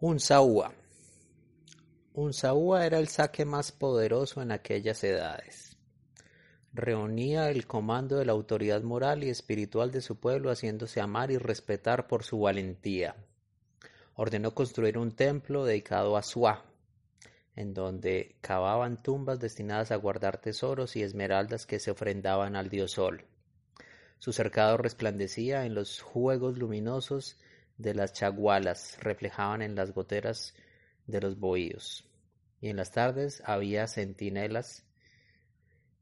Un Unzaúa era el saque más poderoso en aquellas edades. Reunía el comando de la autoridad moral y espiritual de su pueblo haciéndose amar y respetar por su valentía. Ordenó construir un templo dedicado a Suá, en donde cavaban tumbas destinadas a guardar tesoros y esmeraldas que se ofrendaban al dios Sol. Su cercado resplandecía en los juegos luminosos de las chagualas reflejaban en las goteras de los bohíos, y en las tardes había centinelas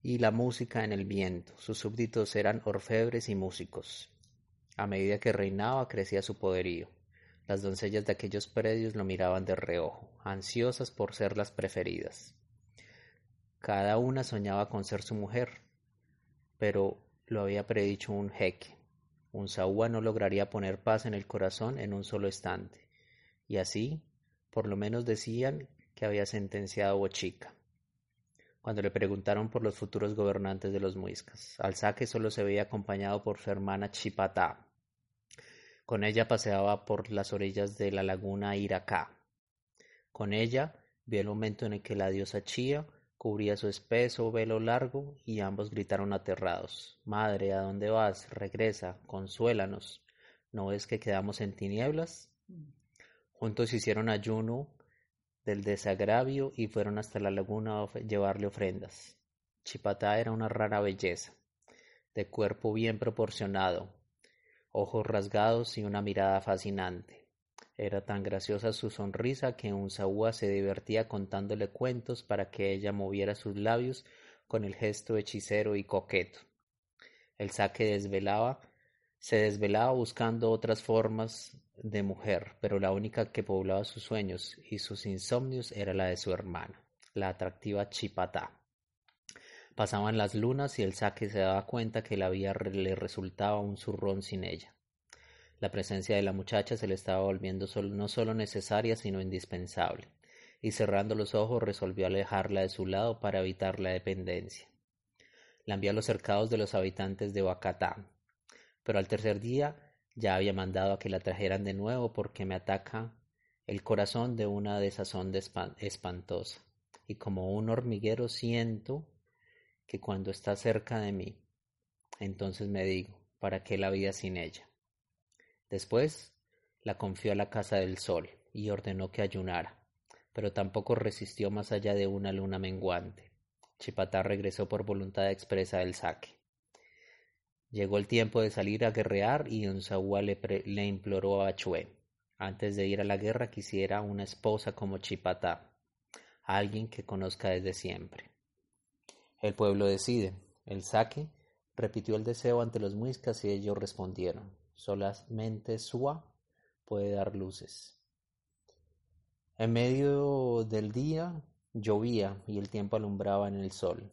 y la música en el viento. Sus súbditos eran orfebres y músicos. A medida que reinaba crecía su poderío. Las doncellas de aquellos predios lo miraban de reojo, ansiosas por ser las preferidas. Cada una soñaba con ser su mujer, pero lo había predicho un jeque. Un Saúa no lograría poner paz en el corazón en un solo instante, y así, por lo menos decían que había sentenciado Bochica. Cuando le preguntaron por los futuros gobernantes de los muiscas, Alzaque solo se veía acompañado por su hermana Chipatá. Con ella paseaba por las orillas de la laguna Iracá. Con ella vio el momento en el que la diosa Chía cubría su espeso velo largo, y ambos gritaron aterrados Madre, ¿a dónde vas? regresa, consuélanos. ¿No ves que quedamos en tinieblas? Juntos hicieron ayuno del desagravio y fueron hasta la laguna a llevarle ofrendas. Chipatá era una rara belleza, de cuerpo bien proporcionado, ojos rasgados y una mirada fascinante. Era tan graciosa su sonrisa que un Unzaúa se divertía contándole cuentos para que ella moviera sus labios con el gesto hechicero y coqueto. El saque desvelaba, se desvelaba buscando otras formas de mujer, pero la única que poblaba sus sueños y sus insomnios era la de su hermana, la atractiva Chipatá. Pasaban las lunas y el saque se daba cuenta que la vida le resultaba un zurrón sin ella. La presencia de la muchacha se le estaba volviendo no solo necesaria, sino indispensable, y cerrando los ojos resolvió alejarla de su lado para evitar la dependencia. La envió a los cercados de los habitantes de Bacatá, pero al tercer día ya había mandado a que la trajeran de nuevo porque me ataca el corazón de una desazón espantosa, y como un hormiguero siento que cuando está cerca de mí, entonces me digo, ¿para qué la vida sin ella? Después la confió a la casa del sol y ordenó que ayunara, pero tampoco resistió más allá de una luna menguante. Chipatá regresó por voluntad expresa del saque. Llegó el tiempo de salir a guerrear y Unzawa le, le imploró a Chue, antes de ir a la guerra quisiera una esposa como Chipatá, alguien que conozca desde siempre. El pueblo decide. El saque repitió el deseo ante los muiscas y ellos respondieron. Solamente Suá puede dar luces. En medio del día llovía y el tiempo alumbraba en el sol.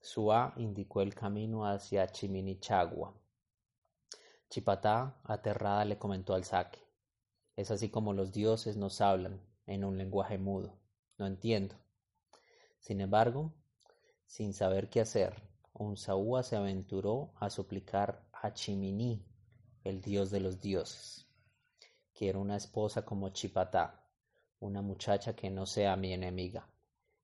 Suá indicó el camino hacia Chiminichagua. Chipatá, aterrada, le comentó al saque. Es así como los dioses nos hablan, en un lenguaje mudo. No entiendo. Sin embargo, sin saber qué hacer, un Unzaúa se aventuró a suplicar a Chiminí el dios de los dioses. Quiero una esposa como Chipatá, una muchacha que no sea mi enemiga,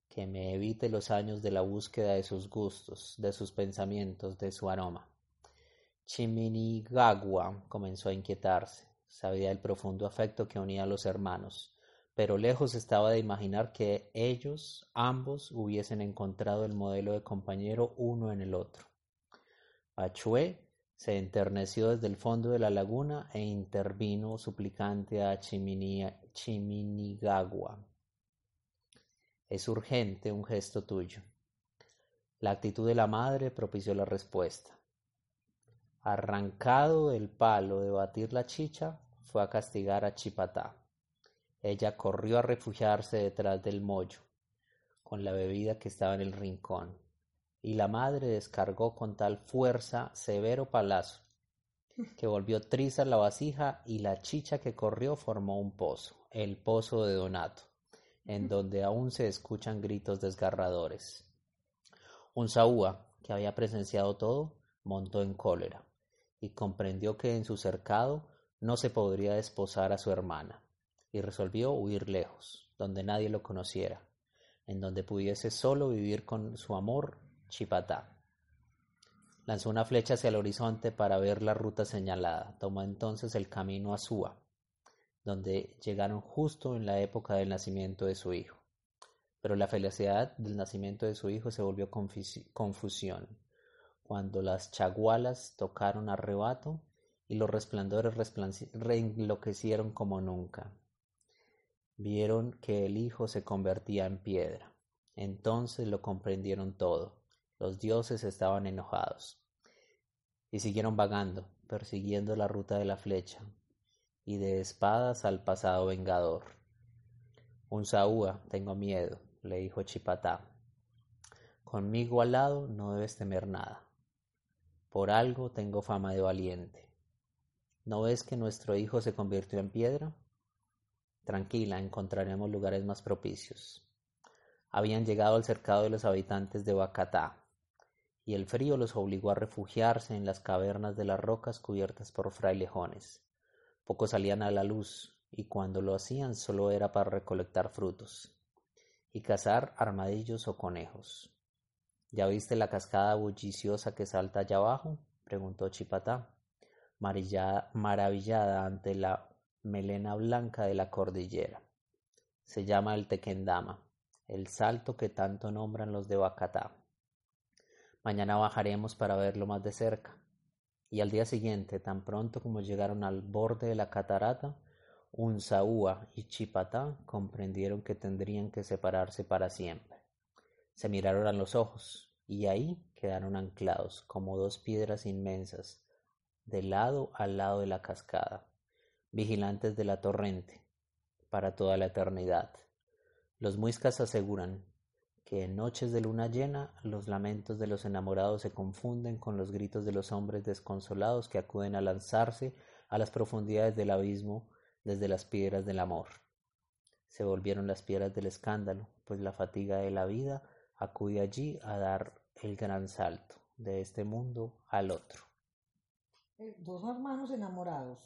que me evite los años de la búsqueda de sus gustos, de sus pensamientos, de su aroma. Chiminigagua comenzó a inquietarse, sabía el profundo afecto que unía a los hermanos, pero lejos estaba de imaginar que ellos ambos hubiesen encontrado el modelo de compañero uno en el otro. Achue se enterneció desde el fondo de la laguna e intervino suplicante a Chiminigagua. Es urgente un gesto tuyo. La actitud de la madre propició la respuesta. Arrancado del palo de batir la chicha, fue a castigar a Chipatá. Ella corrió a refugiarse detrás del mollo, con la bebida que estaba en el rincón y la madre descargó con tal fuerza severo palazo, que volvió triza la vasija y la chicha que corrió formó un pozo, el pozo de Donato, en donde aún se escuchan gritos desgarradores. Un Saúa, que había presenciado todo, montó en cólera y comprendió que en su cercado no se podría desposar a su hermana. y resolvió huir lejos, donde nadie lo conociera, en donde pudiese solo vivir con su amor, Chipatá. Lanzó una flecha hacia el horizonte para ver la ruta señalada. Tomó entonces el camino a Súa, donde llegaron justo en la época del nacimiento de su hijo. Pero la felicidad del nacimiento de su hijo se volvió confusión, cuando las chagualas tocaron arrebato y los resplandores reenloquecieron como nunca. Vieron que el hijo se convertía en piedra. Entonces lo comprendieron todo. Los dioses estaban enojados. Y siguieron vagando, persiguiendo la ruta de la flecha, y de espadas al pasado vengador. Un Saúa, tengo miedo, le dijo Chipatá. Conmigo al lado no debes temer nada. Por algo tengo fama de valiente. ¿No ves que nuestro hijo se convirtió en piedra? Tranquila, encontraremos lugares más propicios. Habían llegado al cercado de los habitantes de Bacatá, y el frío los obligó a refugiarse en las cavernas de las rocas cubiertas por frailejones. Pocos salían a la luz, y cuando lo hacían solo era para recolectar frutos y cazar armadillos o conejos. ¿Ya viste la cascada bulliciosa que salta allá abajo? preguntó Chipatá, maravillada ante la melena blanca de la cordillera. Se llama el Tequendama, el salto que tanto nombran los de Bacatá. Mañana bajaremos para verlo más de cerca. Y al día siguiente, tan pronto como llegaron al borde de la catarata, Unzaúa y Chipatá comprendieron que tendrían que separarse para siempre. Se miraron a los ojos, y ahí quedaron anclados como dos piedras inmensas, de lado a lado de la cascada, vigilantes de la torrente, para toda la eternidad. Los muiscas aseguran que en noches de luna llena los lamentos de los enamorados se confunden con los gritos de los hombres desconsolados que acuden a lanzarse a las profundidades del abismo desde las piedras del amor. Se volvieron las piedras del escándalo, pues la fatiga de la vida acude allí a dar el gran salto de este mundo al otro. Eh, dos hermanos enamorados